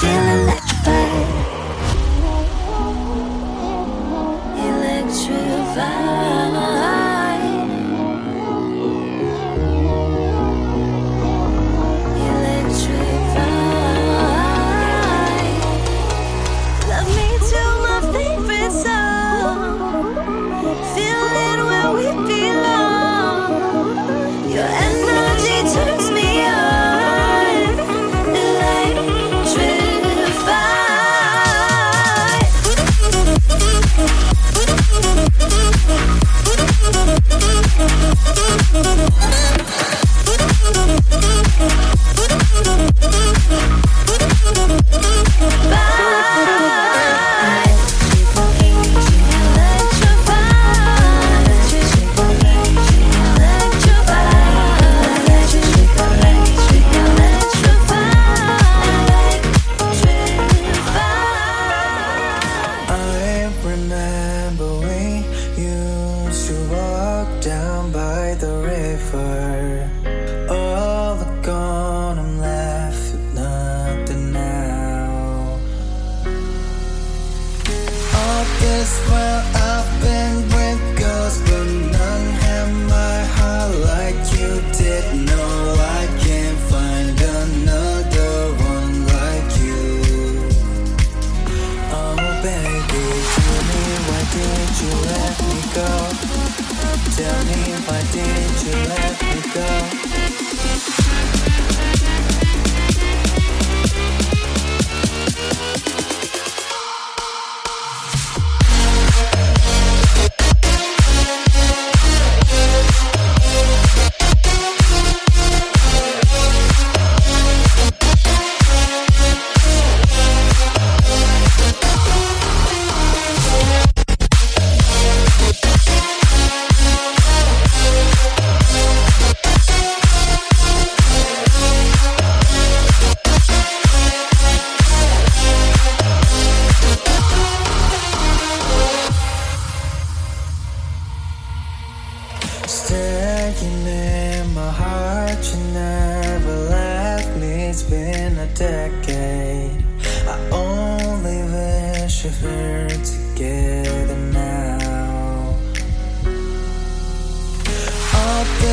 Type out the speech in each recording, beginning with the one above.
feeling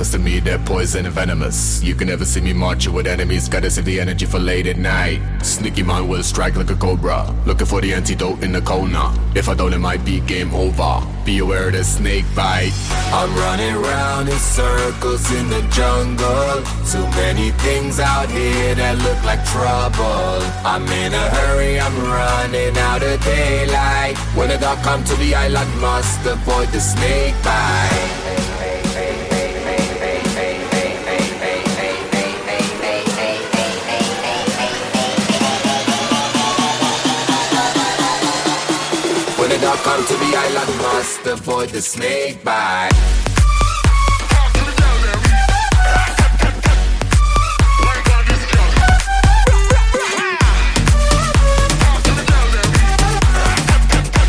Cause to me, they're poison and venomous. You can never see me marching with enemies, gotta save the energy for late at night. Sneaky mind will strike like a cobra. Looking for the antidote in the corner. If I don't, it might be game over. Be aware of the snake bite. I'm running around in circles in the jungle. Too many things out here that look like trouble. I'm in a hurry, I'm running out of daylight. When the dark come to the island, must avoid the snake bite. Dark come to the island, the snake bite.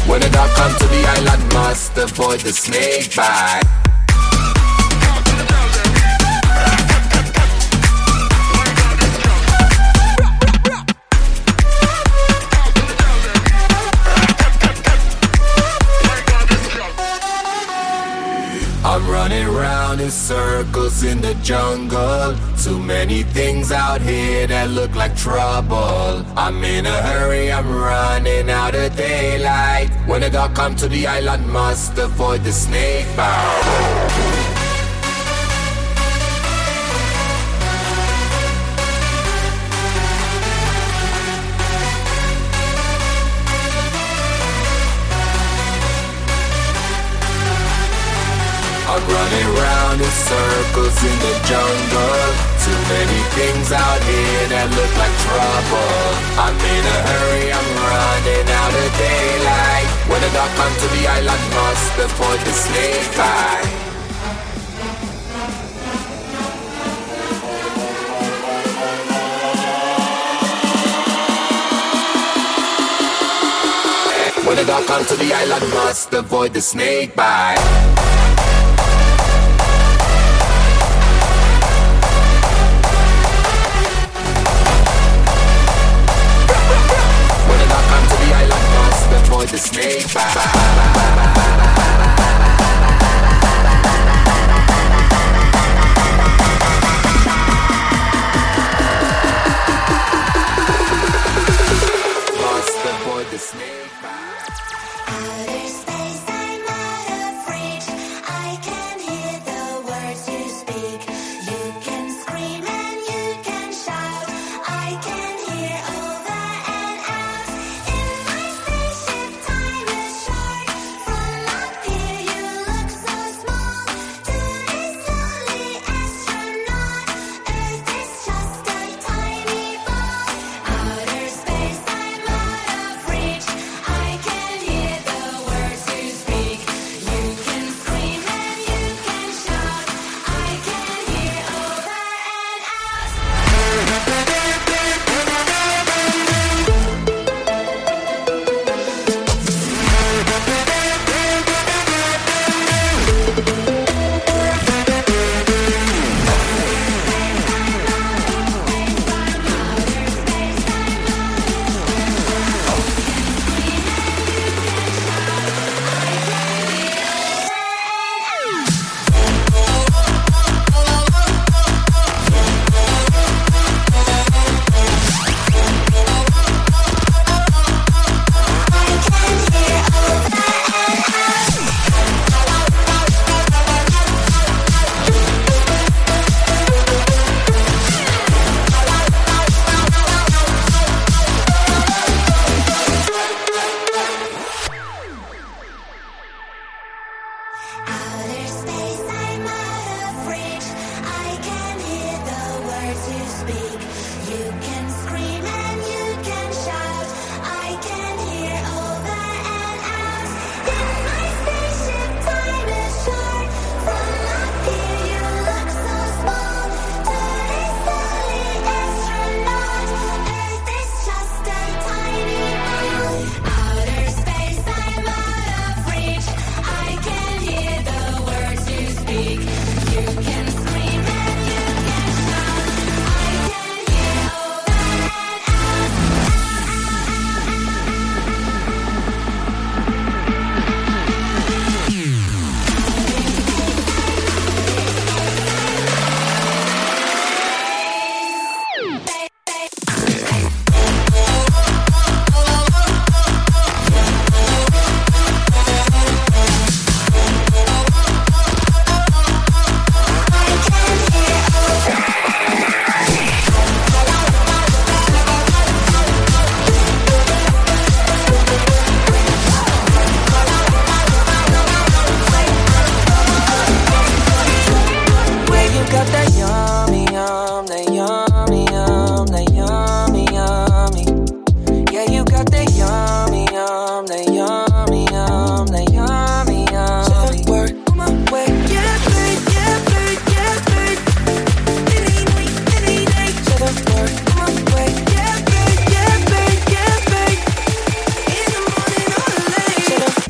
When the dark come to the island, must avoid the snake bite. In the jungle. Too many things out here that look like trouble. I'm in a hurry, I'm running out of daylight. When the dark come to the island, must avoid the snake bite. In the jungle. Too many things out here that look like trouble. I'm in a hurry, I'm running out of daylight. When the dark come to the island, must avoid the snake bite. When the dark come to the island, must avoid the snake bite. Must avoid the snake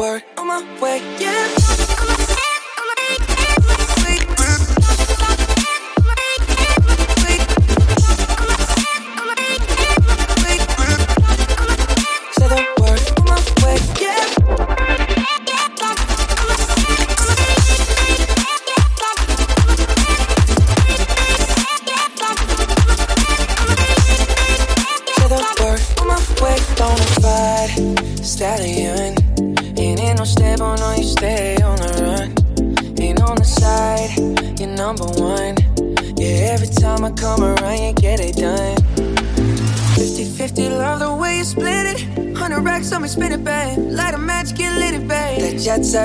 work on my way, yeah.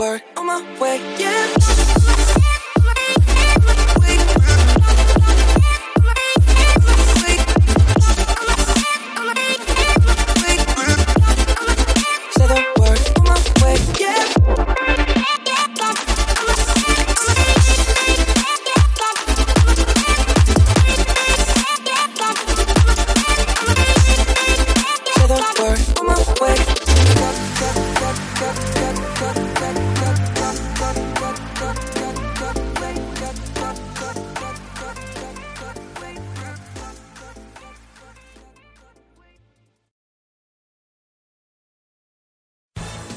the on my way, yeah.